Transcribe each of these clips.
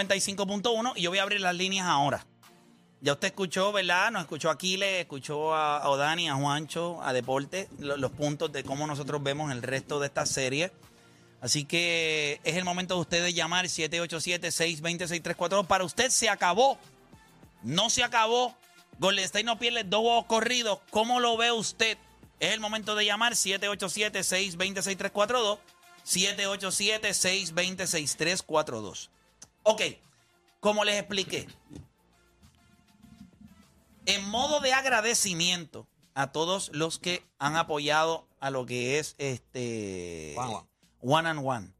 6.95.1 y yo voy a abrir las líneas ahora. Ya usted escuchó, ¿verdad? Nos escuchó a Aquiles, escuchó a, Odani, a Juancho, a Deporte, lo- los puntos de cómo nosotros vemos el resto de esta serie. Así que es el momento de ustedes llamar 787-620-6342. Para usted se acabó. No se acabó. Golden State no pierde dos corridos. ¿Cómo lo ve usted? Es el momento de llamar 787-620-6342. 787-620-6342. Ok, como les expliqué, en modo de agradecimiento a todos los que han apoyado a lo que es este One on one. one and one.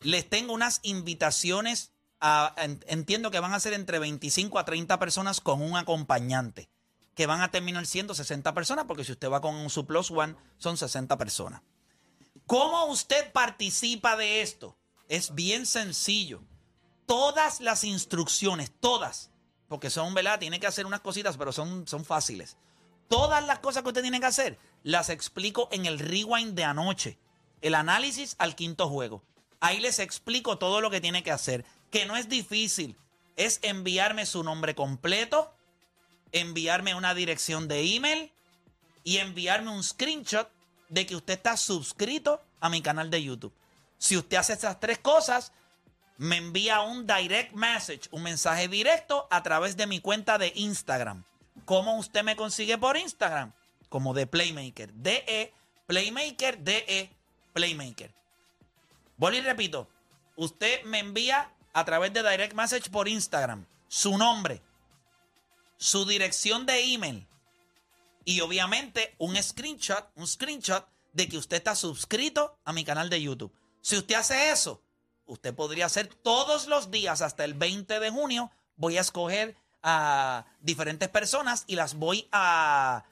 Les tengo unas invitaciones a, entiendo que van a ser entre 25 a 30 personas con un acompañante, que van a terminar siendo 60 personas, porque si usted va con su plus one, son 60 personas. ¿Cómo usted participa de esto? Es bien sencillo. Todas las instrucciones, todas, porque son, ¿verdad? Tiene que hacer unas cositas, pero son, son fáciles. Todas las cosas que usted tiene que hacer, las explico en el rewind de anoche. El análisis al quinto juego. Ahí les explico todo lo que tiene que hacer. Que no es difícil. Es enviarme su nombre completo, enviarme una dirección de email y enviarme un screenshot de que usted está suscrito a mi canal de YouTube. Si usted hace esas tres cosas, me envía un direct message, un mensaje directo a través de mi cuenta de Instagram. ¿Cómo usted me consigue por Instagram? Como de Playmaker. DE, Playmaker, DE, Playmaker. Vuelvo y repito. Usted me envía a través de direct message por Instagram su nombre, su dirección de email y obviamente un screenshot, un screenshot de que usted está suscrito a mi canal de YouTube. Si usted hace eso, usted podría hacer todos los días hasta el 20 de junio. Voy a escoger a diferentes personas y las voy a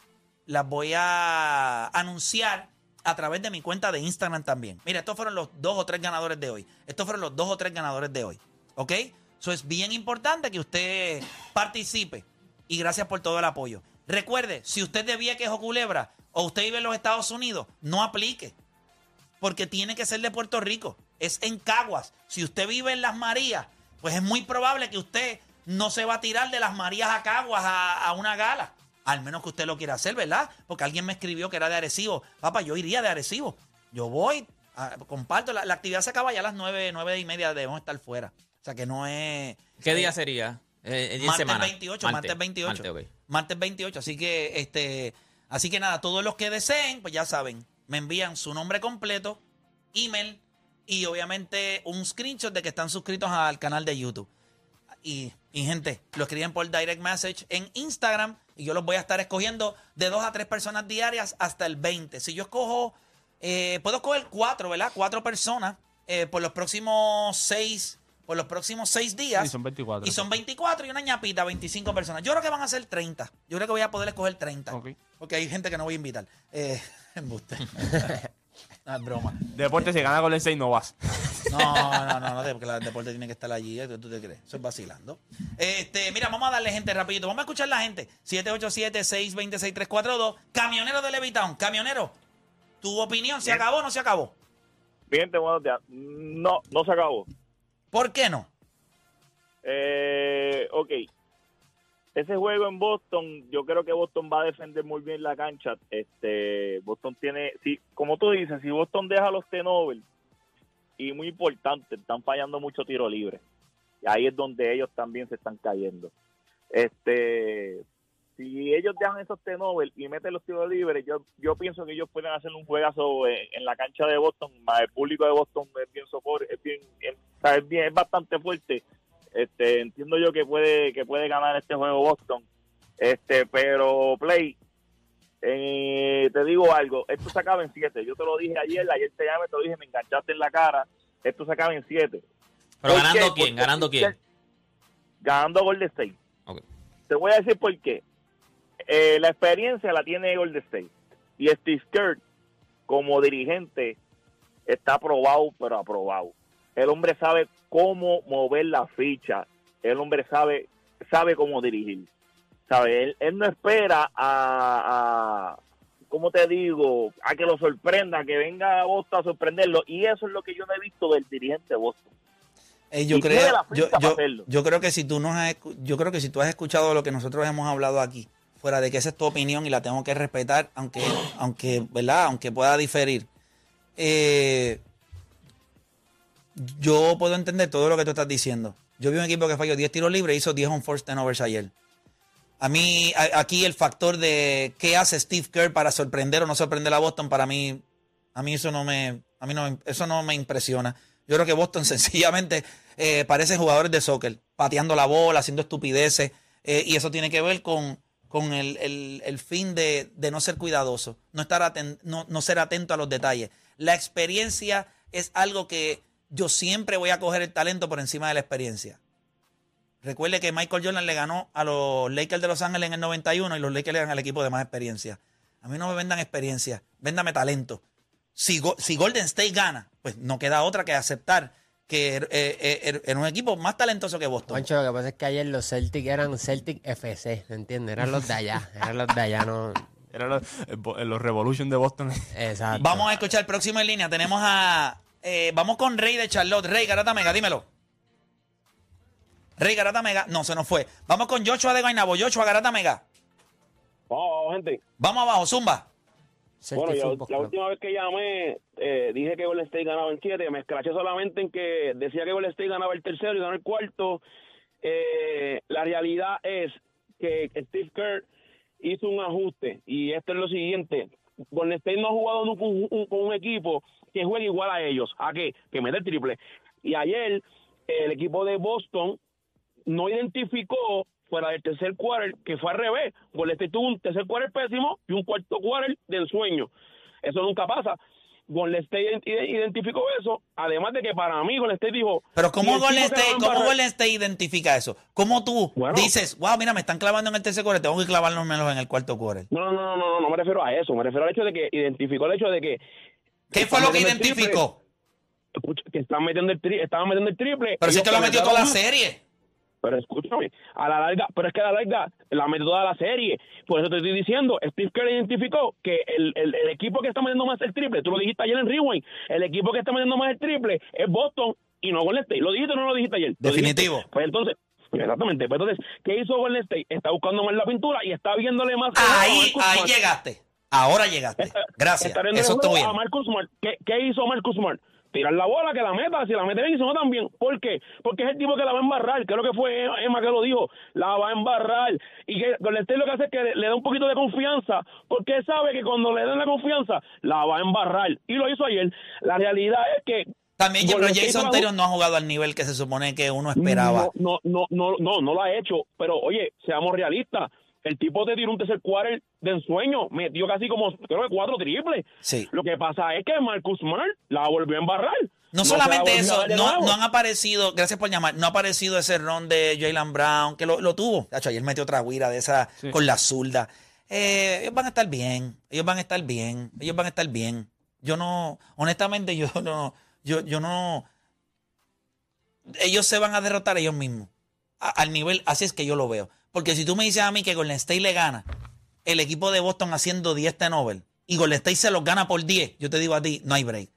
las voy a anunciar a través de mi cuenta de Instagram también. Mira, estos fueron los dos o tres ganadores de hoy. Estos fueron los dos o tres ganadores de hoy. ¿Ok? Eso es bien importante que usted participe. Y gracias por todo el apoyo. Recuerde, si usted de Vieques o Culebra o usted vive en los Estados Unidos, no aplique. Porque tiene que ser de Puerto Rico. Es en Caguas. Si usted vive en Las Marías, pues es muy probable que usted no se va a tirar de Las Marías a Caguas a, a una gala. Al menos que usted lo quiera hacer, ¿verdad? Porque alguien me escribió que era de Arecibo. Papá, yo iría de Arecibo. Yo voy, comparto. La, la actividad se acaba ya a las nueve, nueve y media. Debemos estar fuera. O sea que no es... ¿Qué día sería? Eh, eh, Martes semana. 28, martes, 28. Martes, ok. Martes 28, así que este así que nada, todos los que deseen, pues ya saben, me envían su nombre completo, email y obviamente un screenshot de que están suscritos al canal de YouTube. Y, y, gente, lo escriben por direct message en Instagram y yo los voy a estar escogiendo de dos a tres personas diarias hasta el 20. Si yo escojo, eh, puedo escoger cuatro, ¿verdad? Cuatro personas eh, por los próximos seis, por los próximos seis días. Sí, son 24. Y son 24 y una ñapita, 25 personas. Yo creo que van a ser 30. Yo creo que voy a poder escoger 30. Ok. Porque hay gente que no voy a invitar. Eh, embuste. no, es broma. Deporte, si gana Golden State, no vas. No, no, no, no, porque el deporte tiene que estar allí. ¿Tú te crees? Eso es vacilando. Este, mira, vamos a darle gente rapidito. Vamos a escuchar la gente. 787-626-342. Camionero de Levitown. Camionero, ¿tu opinión se acabó o no se acabó? Bien, te buenos días. No, no se acabó. ¿Por qué no? Eh, ok. Ese juego en Boston, yo creo que Boston va a defender muy bien la cancha. Este, Boston tiene, si, como tú dices, si Boston deja los T-Nobel, y muy importante, están fallando mucho tiro libre. Y ahí es donde ellos también se están cayendo. Este, si ellos dejan esos T-Nobel y meten los tiros libres, yo, yo pienso que ellos pueden hacer un juegazo en, la cancha de Boston. El público de Boston es bien sopor, es bien, bien, es bastante fuerte. Este, entiendo yo que puede, que puede ganar este juego Boston. Este, pero Play, eh, te digo algo, esto se acaba en 7. Yo te lo dije ayer, ayer te llamé, te lo dije, me enganchaste en la cara. Esto se acaba en 7. ¿Pero ¿Por ganando qué? quién? ¿Ganando quién? Ganando Golden State. Ok. Te voy a decir por qué. Eh, la experiencia la tiene Golden State. Y Steve Kerr, como dirigente, está aprobado, pero aprobado. El hombre sabe cómo mover la ficha. El hombre sabe sabe cómo dirigir. ¿Sabe? Él, él no espera a, a, ¿cómo te digo? A que lo sorprenda, que venga a Boston a sorprenderlo. Y eso es lo que yo no he visto del dirigente Boston. Eh, yo creo, yo, yo, creo que si tú no has, yo creo que si tú has escuchado lo que nosotros hemos hablado aquí, fuera de que esa es tu opinión y la tengo que respetar, aunque, aunque, ¿verdad? Aunque pueda diferir. eh, yo puedo entender todo lo que tú estás diciendo. Yo vi un equipo que falló 10 tiros libres e hizo 10 on force turnovers ayer. A mí, aquí el factor de qué hace Steve Kerr para sorprender o no sorprender a Boston, para mí, a mí eso no me, a mí no, eso no me impresiona. Yo creo que Boston sencillamente eh, parecen jugadores de soccer, pateando la bola, haciendo estupideces, eh, y eso tiene que ver con, con el, el- el fin de, de no ser cuidadoso, no, estar aten- no, no ser atento a los detalles. La experiencia es algo que yo siempre voy a coger el talento por encima de la experiencia. Recuerde que Michael Jordan le ganó a los Lakers de Los Ángeles en el 91 y los Lakers le ganan al equipo de más experiencia. A mí no me vendan experiencia, véndame talento. Si, si Golden State gana, pues no queda otra que aceptar que er- eh, eh, er- era un equipo más talentoso que Boston. Pancho, lo que pasa es que ayer los Celtic eran Celtic FC, ¿me entiendes? Eran los de allá, eran los de allá, no... Era los, Bo- los Revolution de Boston. Exacto. Vamos a escuchar el próximo en línea. Tenemos a. eh, vamos con Rey de Charlotte. Rey Garata Mega, dímelo. Rey Garata Mega. No, se nos fue. Vamos con Joshua de Guaynabo. Joshua Garata Mega. Vamos, gente. Vamos abajo, Zumba. Bueno, yo, la última vez que llamé, eh, dije que Golden State ganaba en 7. Me escraché solamente en que decía que Golden State ganaba el tercero y ganó el cuarto. Eh, la realidad es que Steve Kerr hizo un ajuste y esto es lo siguiente. Golden State no ha jugado nunca un- con un equipo que juegue igual a ellos. ¿A qué? Que mete el triple. Y ayer el equipo de Boston no identificó fuera del tercer quarter que fue al revés. Golden State tuvo un tercer quarter pésimo y un cuarto quarter de ensueño. Eso nunca pasa. Golden State ident- identificó eso, además de que para mí Golden State dijo... Pero "Si ¿cómo Golden State, cómo Golden State identifica eso? ¿Cómo tú Bueno. dices, wow, mira, me están clavando en el tercer quarter, tengo que clavarnos menos en el cuarto quarter? No, no, no, no, no, no me refiero a eso, me refiero al hecho de que identificó el hecho de que... ¿Qué fue lo que triple. identificó? Escucha, que están metiendo el tri- estaban metiendo el triple. Pero si que lo ha metido toda la serie. Pero escúchame, a la larga, pero es que a la larga la metió toda la serie. Por eso te estoy diciendo, Steve Kerr identificó que el, el, el equipo que está metiendo más el triple, tú lo dijiste ayer en Rewind, el equipo que está metiendo más el triple es Boston y no Golden State. ¿Lo dijiste o no lo dijiste ayer? Definitivo. dijiste. Pues entonces, pues exactamente. Pues entonces, ¿qué hizo Golden State? Está buscando más la pintura y está viéndole más... Ahí, a ahí llegaste. Ahora llegaste. Gracias. está Eso juego bien. A Marcus Smart. ¿Qué, qué hizo Marcus Smart? Tirar la bola, que la meta, si la mete bien y si no también. ¿Por qué? Porque es el tipo que la va a embarrar. Creo que fue Emma que lo dijo. La va a embarrar. Y que Golden State lo que hace es que le, le da un poquito de confianza. Porque sabe que cuando le den la confianza, la va a embarrar. Y lo hizo ayer. La realidad es que También pero Jason Taylor no ha jugado al nivel que se supone que uno esperaba. No, no, no, no, no, no lo ha hecho. Pero oye, seamos realistas. El tipo te tiró un tercer quarter de ensueño, metió casi como, creo que cuatro triples. Sí. Lo que pasa es que Marcus Smart la volvió a embarrar. No solamente eso, no, han aparecido, gracias por llamar, no ha aparecido ese ron de Jalen Brown, que lo, lo tuvo. De hecho, ayer metió otra guira de esa con la zurda. Eh, ellos van a estar bien, ellos van a estar bien, ellos van a estar bien. Yo no, honestamente, yo no, yo, yo no. Ellos se van a derrotar ellos mismos. A- al nivel, así es que yo lo veo. Porque si tú me dices a mí que Golden State le gana el equipo de Boston haciendo 10 Nobel y Golden State se los gana por 10, yo te digo a ti, no hay break.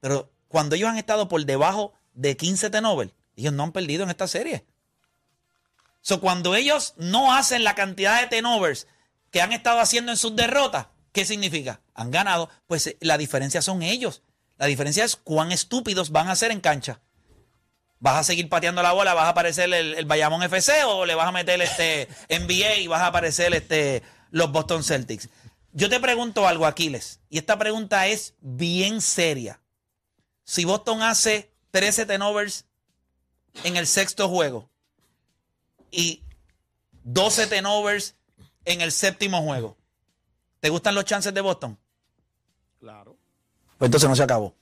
Pero cuando ellos han estado por debajo de 15 Nobel, ellos no han perdido en esta serie. So, cuando ellos no hacen la cantidad de tenovers que han estado haciendo en sus derrotas, ¿qué significa? Han ganado. Pues eh, la diferencia son ellos. La diferencia es cuán estúpidos van a ser en cancha. ¿Vas a seguir pateando la bola? ¿Vas a aparecer el, el Bayamón FC o le vas a meter este NBA y vas a aparecer este, los Boston Celtics? Yo te pregunto algo, Aquiles, y esta pregunta es bien seria. Si Boston hace 13 tenovers en el sexto juego y 12 tenovers en el séptimo juego, ¿te gustan los chances de Boston? Claro. Pues entonces no se acabó.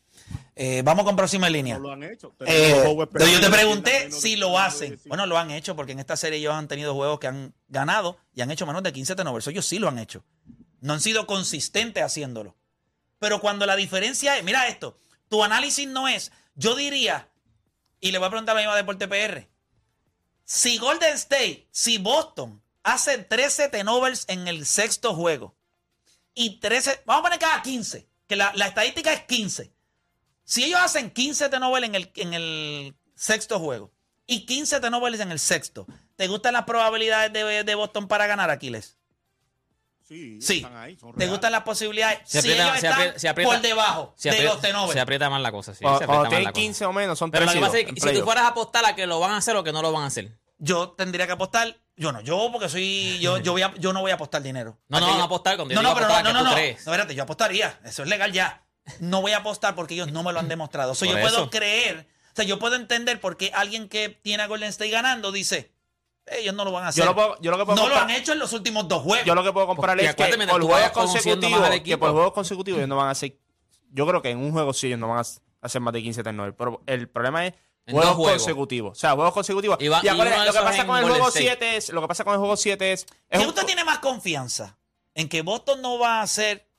Eh, vamos con próxima línea. No lo han hecho. Eh, yo te pregunté si lo 15, hacen. 15. Bueno, lo han hecho porque en esta serie ellos han tenido juegos que han ganado y han hecho menos de 15 turnovers. Ellos sí lo han hecho. No han sido consistentes haciéndolo. Pero cuando la diferencia es, mira esto, tu análisis no es, yo diría, y le voy a preguntar a la misma Deporte PR, si Golden State, si Boston hace 13 turnovers en el sexto juego y 13, vamos a poner cada 15, que la, la estadística es 15. Si ellos hacen 15 turnovers en el, en el sexto juego. Y 15 turnovers en el sexto. ¿Te gustan las probabilidades de, de Boston para ganar, Aquiles? Sí, Sí. están ahí, son ¿Te gustan las posibilidades? Se si aprieta- ellos se están aprieta- se aprieta- por debajo Se de los turnovers. se aprieta más la cosa, sí. Cuando, se aprieta más tienen la cosa. 15 o menos, son Pero lo 3 que pasa es que si tú fueras a apostar a que lo van a hacer o que no lo van a hacer. Yo tendría que apostar. Yo no, yo porque soy. Yo, yo, voy a- yo no voy a apostar dinero. No, no, no apostar cuando yo No, no, pero no, que no, tú no. crees. No, espérate, yo apostaría. Eso es legal ya. No voy a apostar porque ellos no me lo han demostrado. O sea, yo puedo creer. O sea, yo puedo entender por qué alguien que tiene a Golden State ganando dice. Ellos no lo van a hacer. Yo lo, puedo, yo lo que puedo no lo comprar- han hecho en los últimos dos juegos. Yo lo que puedo comprar es que por juegos consecutivos, que por juegos consecutivos ellos no van a hacer. Yo creo que en un juego sí ellos no van a hacer más de 15 turnovers. Pero el problema es juegos consecutivos. O sea, juegos consecutivos. Y va- Y y lo que pasa con el juego State. 7 es. Lo que pasa con el juego 7 es. es ¿Quién usted tiene más confianza? ¿En que Boston no va a hacer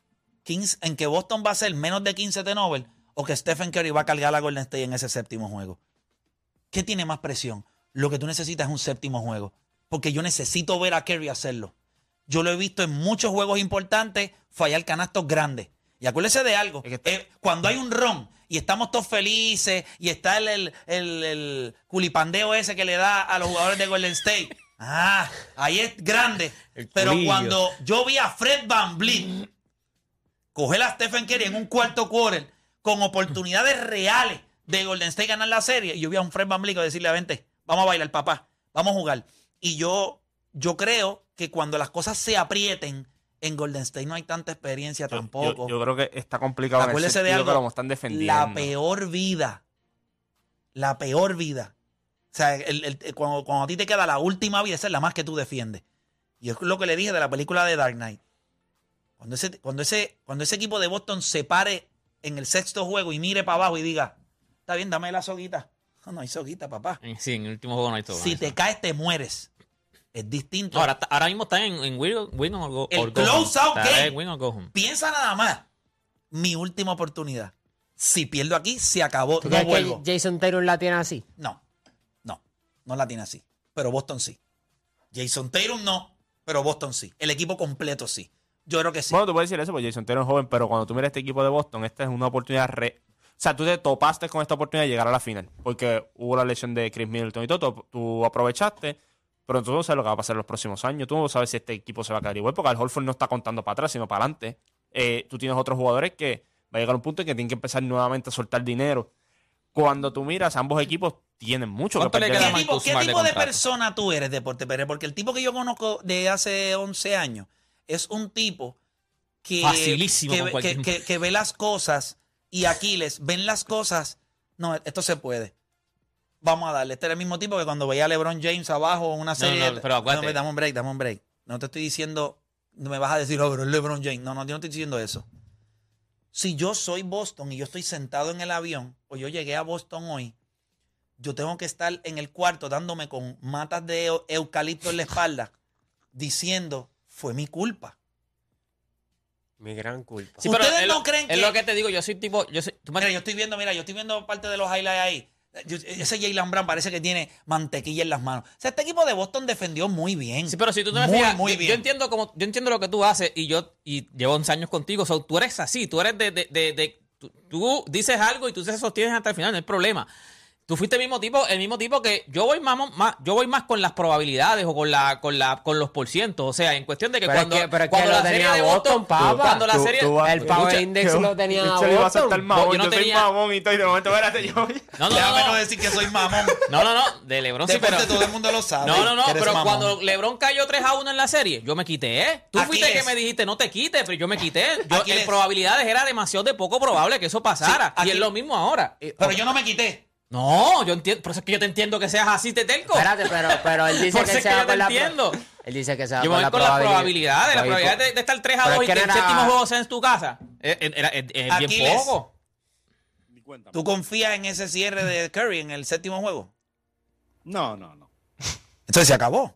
15, en que Boston va a hacer menos de 15 turnovers o que Stephen Curry va a cargar a Golden State en ese séptimo juego? ¿Qué tiene más presión? Lo que tú necesitas es un séptimo juego. Porque yo necesito ver a Curry hacerlo. Yo lo he visto en muchos juegos importantes fallar canastos grandes. Y acuérdese de algo. Es que- eh, cuando hay un ron y estamos todos felices y está el, el, el- el culipandeo ese que le da a los jugadores de Golden State. Ah, ahí es grande. Pero cuando yo vi a Fred Van Vliet coger a Stephen Curry en un cuarto quarter con oportunidades reales de Golden State ganar la serie, y yo vi a un Fred Van Vliet decirle, vente, vamos a bailar, papá, vamos a jugar. Y yo, yo creo que cuando las cosas se aprieten, en Golden State no hay tanta experiencia yo- tampoco. Yo, yo creo que está complicado. en el Acuérdese de algo. que lo están defendiendo. La peor vida. La peor vida. O sea, el- el- cuando, cuando a ti te queda la última vida, esa es la más que tú defiendes. Y es lo que le dije de la película de Dark Knight. Cuando ese, cuando ese, cuando ese equipo de Boston se pare en el sexto juego y mire para abajo y diga, está bien, dame la soguita. No, no hay soguita, papá. Sí, en el último juego no hay todo. Si te caes, te mueres. Es distinto. No, ahora, ahora mismo están en, en win, win or go, El or go close home. out Está game. en win or go home. Piensa nada más. Mi última oportunidad. Si pierdo aquí, se acabó. ¿Tú No crees vuelvo. que Jason Taylor la tiene así? No, no, no la tiene así. Pero Boston sí. Jason Tatum no, pero Boston sí. El equipo completo sí. Yo creo que sí. Bueno, tú puedes decir eso porque Jason Taylor es joven, pero cuando tú miras este equipo de Boston, esta es una oportunidad re... O sea, tú te topaste con esta oportunidad de llegar a la final, porque hubo la lesión de Chris Middleton y todo, tú, aprovechaste, pero tú no sabes lo que va a pasar en los próximos años, tú no sabes si este equipo se va a caer igual, porque Al Holford no está contando para atrás, sino para adelante. Eh, tú tienes otros jugadores que va a llegar un punto en que tienen que empezar nuevamente a soltar dinero. Cuando tú miras, ambos equipos tienen mucho que ¿Cuánto le perder. queda ¿Qué tipo, qué de de persona tú eres, Deporte Pérez? Porque el tipo que yo conozco de hace 11 años es un tipo que, Facilísimo que, cualquier- que- que- que ve las cosas y Aquiles ven las cosas. No, esto se puede. Vamos a darle. Este era el mismo tipo que cuando veía a LeBron James abajo en una serie. no, pero acuérdate. No, dame un break, dame un break. No te estoy diciendo, no me vas a decir, oh, pero es LeBron James. No, no, yo no estoy diciendo eso. Si yo soy Boston y yo estoy sentado en el avión, o yo llegué a Boston hoy, yo tengo que estar en el cuarto dándome con matas de eu- eucalipto en la espalda, diciendo, fue mi culpa. Mi gran culpa. Sí, pero ¿Ustedes es no lo- creen Es que- lo que te digo, yo soy tipo. Yo soy, tú me- Mira, yo estoy viendo, mira, yo estoy viendo parte de los highlights ahí. Yo- ese Jalen Brown parece que tiene mantequilla en las manos. O sea, este equipo de Boston defendió muy bien. Sí, pero si tú te me muy, fijas, muy yo, bien. yo entiendo como, yo entiendo lo que tú haces y yo y llevo 11 años contigo. so, tú eres así, tú eres de, de, de, de- tú, tú dices algo y tú te sostienes hasta el final, no hay problema. Tú fuiste el mismo tipo, el mismo tipo que yo voy más, más yo voy más con las probabilidades o con la, con la, con los porcientos. O sea, en cuestión de que Pero es cuando, que- pero es que cuando la serie tenía Boston, Boston, cuando la serie, tú El Power Escucha, Index Yo- lo tenía Mitchell iba a Boston. saltar mamón, Yo yo, no soy tenía- mamón y todo, y de momento, espérate, yo... no, no, Déjame no, no no, decir que soy mamón. no, no, no, de LeBron sí, pero todo el mundo lo sabe. No, no, no, pero mamón. cuando LeBron cayó 3 a 1 en la serie, yo me quité, ¿eh? Tú fuiste Aquiles. que me dijiste, no te quites, pero yo me quité. Yo, en probabilidades era demasiado de poco probable que eso pasara. Y es lo mismo ahora. Pero yo no me quité. No, yo entiendo, por eso es que yo te entiendo que seas así, te telco. Espérate, pero, pero él dice Por que eso es se que yo te con la entiendo. Él dice que se va Yo con voy la con las probabilidad. probabilidades, la probabilidad de, de estar 3 a pero 2 es y que que el séptimo juego sea en tu casa. Es, es- era- es- es bien poco. ¿Tú confías en ese cierre de Curry en el séptimo juego? No, no, no. Entonces se acabó.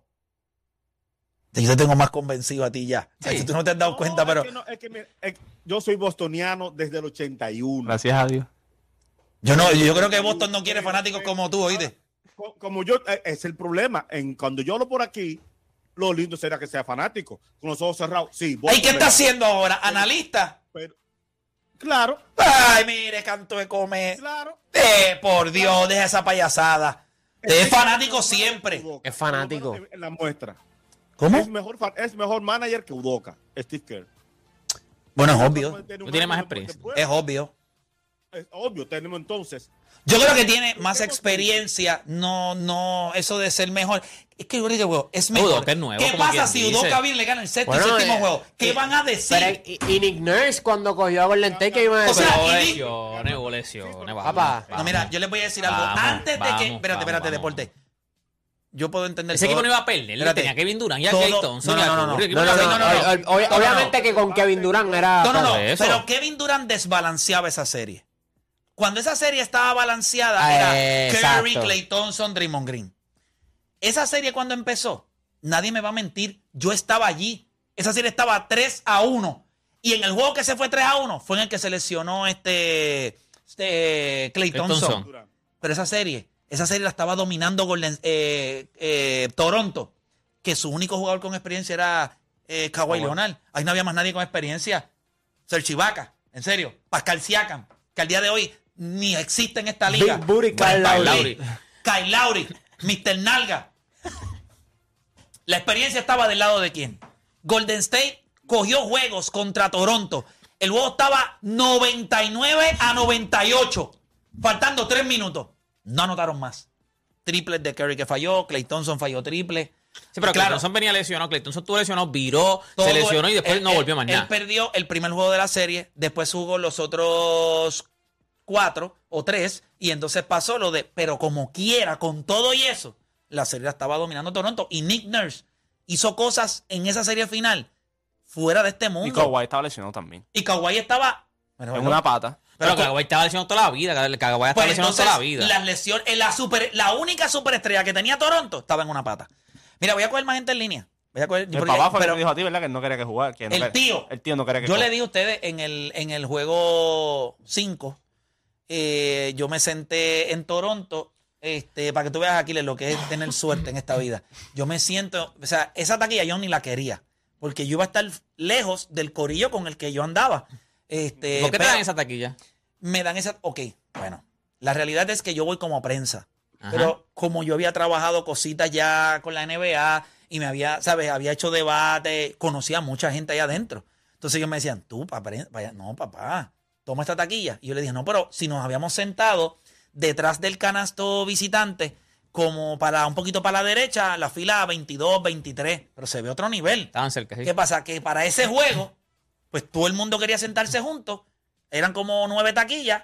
Yo te tengo más convencido a ti ya. O sea, si tú no te has dado No, cuenta, es pero que no, es que me- es- yo soy bostoniano desde el 81. Gracias a Dios. Yo no, yo creo que Boston no quiere fanáticos como tú, oíste. Co- Como yo, eh, es el problema. En, cuando yo hablo por aquí, lo lindo será que sea fanático. Con los ojos cerrados, sí. ¿Y qué está haciendo ahora? ¿Analista? Pero, Claro, Ay, mire, canto de comer. claro. Eh, por Dios, deja esa payasada. Es fanático siempre. Es fanático. En la muestra. ¿Cómo? Es mejor, es mejor manager que Udoka, Steve Kerr. Bueno, es obvio. Tú tienes más experiencia. Es obvio. Es obvio, tenemos entonces. Yo creo que tiene más experiencia. No, no, eso de ser mejor. Es que yo digo, juego es mejor. Udoka es nuevo, ¿Qué como pasa si. Udoka viene y le gana el sexto y Bueno, séptimo eh, juego? ¿Qué eh, van a decir? Pero, y, y Nick Nurse cuando cogió a Golden State que iba a O decir. sea, Hubo y di- lesiones, hubo lesiones. vamos, Papá. no, mira, yo les voy a decir algo. Vamos, Antes de que. Espérate, espérate, vamos. deporte. Yo puedo entender. Ese todo. equipo no iba a perder. Espérate. Tenía Kevin Durant y a Clay Thompson. no, y no, no, Obviamente que con Kevin Durant era. No, no, no. Pero Kevin Durant desbalanceaba esa serie. Cuando esa serie estaba balanceada, Ah, era Curry, exacto. Clay Thompson, Draymond Green. Esa serie cuando empezó, nadie me va a mentir, yo estaba allí. Esa serie estaba 3 a 1. Y en el juego que se fue 3 a 1 fue en el que se lesionó este, este Clay. Thompson. Pero esa serie, esa serie la estaba dominando Golden- eh, eh, Toronto, que su único jugador con experiencia era eh, Kawhi Leonard. Ahí no había más nadie con experiencia. Serge Ibaka, en serio. Pascal Siakam, que al día de hoy ni existe en esta liga. Big Booty Kyle Lowry. Kyle Lowry, Mr. Nalga. La experiencia estaba del lado de quién. Golden State cogió juegos contra Toronto. El juego estaba 99 a 98. Faltando tres minutos. No anotaron más. Triples de Curry que falló. Clay Thompson falló triple. Sí, pero Clay Claro. Thompson venía lesionado. Clay Thompson estuvo lesionado, viró, Todo- se lesionó y después él- no volvió más Él nada. perdió el primer juego de la serie, después jugó los otros cuatro o tres, y entonces pasó lo de, pero como quiera, con todo y eso, la serie la estaba dominando Toronto. Y Nick Nurse hizo cosas en esa serie final fuera de este mundo. Y Kawhi estaba lesionado también. Y Kawhi estaba. Bueno, En una pata. Pero pero- Kawhi estaba lesionado toda la vida. Kawhi estaba pues lesionado entonces, toda la vida. las lesiones, en la, super, la única superestrella que tenía Toronto estaba en una pata. Mira, voy a coger más gente en línea. Voy a coger, El porque- papá fue el pero- que te dijo a ti, ¿verdad? Que no quería que jugara. que no El quería- tío. El tío no quería que Yo le dije a ustedes en el, en el juego 5, eh, yo me senté en Toronto, este, para que tú veas, Aquiles, lo que es tener suerte en esta vida. Yo me siento, o sea, esa taquilla yo ni la quería, porque yo iba a estar lejos del corillo con el que yo andaba. Este, ¿Por qué te dan esa taquilla? Me dan esa, ok, bueno, la realidad es que yo voy como prensa. Ajá. Pero como yo había trabajado cositas ya con la NBA y me había, ¿sabes? Había hecho debate, conocía a mucha gente ahí adentro. Entonces ellos me decían, tú, papá, no, papá, toma esta taquilla. Y yo le dije, no, pero si nos habíamos sentado detrás del canasto visitante, como para un poquito para la derecha, la fila 22, 23, pero se ve otro nivel. Estaban cerca, sí. ¿Qué pasa? Que para ese juego, pues todo el mundo quería sentarse juntos. Eran como nueve taquillas,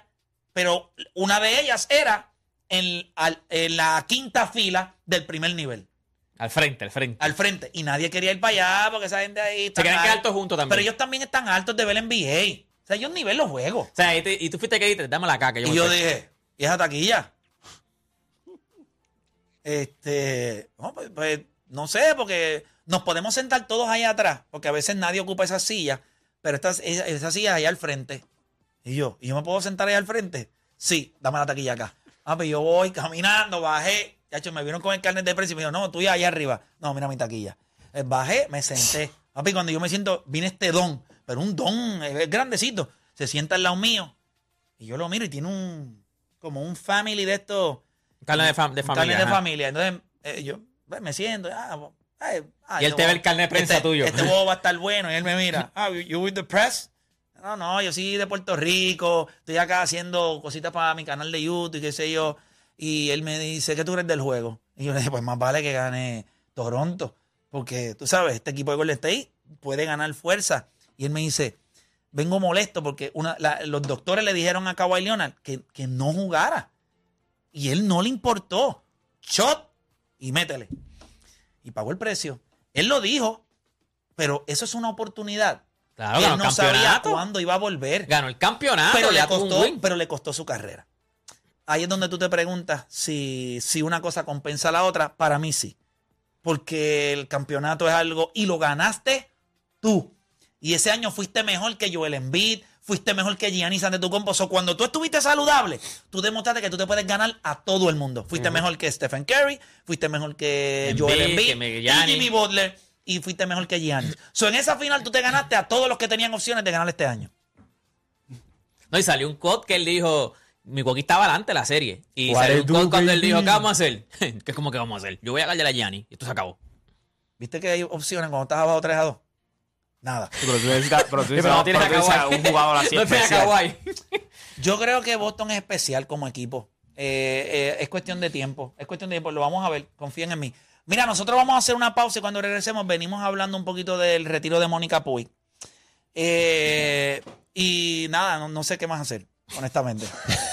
pero una de ellas era en, al- en la quinta fila del primer nivel, Al frente, al frente. al frente. Y nadie quería ir para allá porque esa gente ahí Se quedan todos juntos también. Pero ellos también están altos de ver el NBA. O sea, ellos ni ven los juegos. O sea, y, te- y tú fuiste que dijiste, dame la caca. Y me yo fui. dije, ¿y esa taquilla? Este, no, pues, pues, no sé, porque nos podemos sentar todos ahí atrás, porque a veces nadie ocupa esa silla, pero esta, esa, esa silla ahí al frente. Y yo, ¿y yo me puedo sentar ahí al frente? Sí, dame la taquilla acá. Ah, pues yo voy caminando, bajé. Ya hecho, me vieron con el carnet de precio y me dijo, no, tú ya allá arriba. No, mira mi taquilla. Eh, bajé, me senté. Papi, cuando yo me siento, viene este don, pero un don, es grandecito. Se sienta al lado mío. Y yo lo miro y tiene un, como un family de estos. Carne de, fam- de familia. carnet de familia. Entonces, eh, yo pues, me siento. ah, bo- ay, ah, Y él te ve el carnet de prensa este- tuyo. Este bobo va a estar bueno. Y él me mira. Ah, you- you with the press? No, no, yo soy de Puerto Rico. Estoy acá haciendo cositas para mi canal de YouTube y qué sé yo. Y él me dice, ¿qué tú crees del juego? Y yo le dije, pues más vale que gane Toronto. Porque tú sabes, este equipo de Golden State puede ganar fuerza. Y él me dice, vengo molesto porque una, la- los doctores le dijeron a Kawhi Leonard que, que no jugara. Y él no le importó. Shot y métele. Y pagó el precio. Él lo dijo, pero eso es una oportunidad. Claro, él no sabía cuándo iba a volver. Ganó el campeonato. pero, le costó, pero le costó su carrera. Ahí es donde tú te preguntas si, si una cosa compensa a la otra. Para mí sí. Porque el campeonato es algo y lo ganaste tú. Y ese año fuiste mejor que Joel Embiid, fuiste mejor que Giannis Antetokounmpo. So, cuando tú estuviste saludable, tú demostraste que tú te puedes ganar a todo el mundo. Fuiste mejor que Stephen Curry, fuiste mejor que Embiid, Joel que Embiid, y. Jimmy Butler y fuiste mejor que Giannis. So, en esa final tú te ganaste a todos los que tenían opciones de ganar este año. No, y salió un quote que él dijo, Milwaukee estaba adelante de la serie. Y salió un quote cuando él dijo, ¿qué vamos a hacer? ¿Qué es como que vamos a hacer? Yo voy a callar a Gianni y esto se acabó. ¿Viste que hay opciones cuando estás abajo 3 a 2? Nada. Sí, pero tú necesitas, pero tú Sí, pero no tienes pero tú necesitas un jugador así no tienes a especial. Kawhi. Yo creo que Boston es especial como equipo. Eh, eh, es cuestión de tiempo. Es cuestión de tiempo. Lo vamos a ver. Confíen en mí. Mira, nosotros vamos a hacer una pausa y cuando regresemos venimos hablando un poquito del retiro de Mónica Puig. Eh, y nada, no, no sé qué más hacer, honestamente.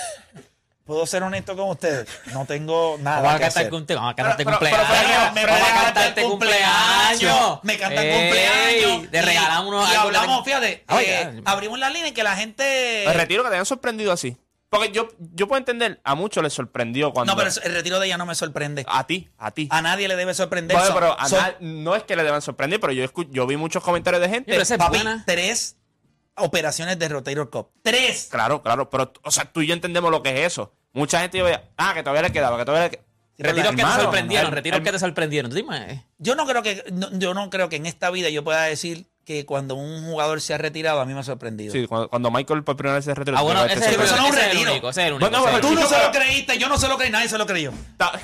¿Puedo ser honesto con ustedes? No tengo nada Vamos a cantar vamos a cumpleaños. me van a cantar cumpleaños. Me cantan Ey, cumpleaños. Le y- regalamos unos Y hablamos, fíjate, Ah, eh, abrimos la línea y que la gente. El retiro que te hayan sorprendido así. Porque yo, yo puedo entender, a muchos les sorprendió cuando. No, pero el retiro de ella no me sorprende. A ti, a ti. A nadie le debe sorprender. Bueno, pero a no es que le deban sorprender, pero yo, escu- yo vi muchos comentarios de gente. Pero papi, buena. tres operaciones de Rotator Cup. ¡Tres! Claro, claro, pero, o sea, tú y yo entendemos lo que es eso. Mucha gente iba a ah, que todavía le quedaba, que todavía le quedaba. pero Retiros que te sorprendieron, retiros que te sorprendieron. Dime. Yo no creo que no, yo no creo que en esta vida yo pueda decir que cuando un jugador se ha retirado a mí me ha sorprendido. Sí, cuando, cuando Michael por primera vez se retiró. Ah, bueno, este ese es el, pero eso no es un ese es el único. Ese es el único. Bueno, ese Tú no se lo creíste, yo no se lo creí, nadie se lo creyó.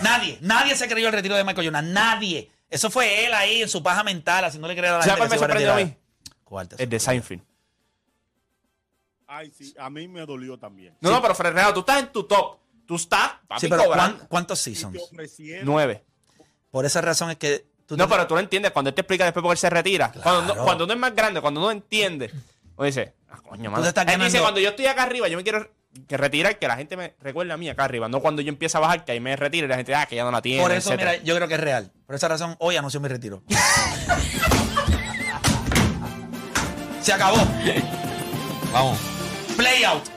Nadie, nadie se creyó el retiro de Michael Jordan, nadie. Eso fue él ahí en su paja mental, haciéndole creer a la ¿Sabes gente cuál que me se sorprendió a mí? ¿Cuál te El de Seinfeld. Ay, sí, a mí me dolió también. No, no, pero Ferrero, tú estás en tu top. Tú estás, papi, Sí, pero cobrando. ¿cuán- ¿cuántos seasons? Nueve. Por esa razón es que tú No, te- pero tú no entiendes. Cuando él te explica después por qué él se retira. Cuando, no- Claro. cuando uno es más grande, cuando uno entiende. Uno dice, ah, coño, mano. Él dice, cuando yo estoy acá arriba, yo me quiero que retirar, que la gente me recuerde a mí acá arriba. No cuando yo empiezo a bajar, que ahí me retire y la gente, ah, que ya no la tiene. Por eso, etcétera. mira, yo creo que es real. Por esa razón, hoy anuncio mi retiro. Se acabó. Vamos. Play out.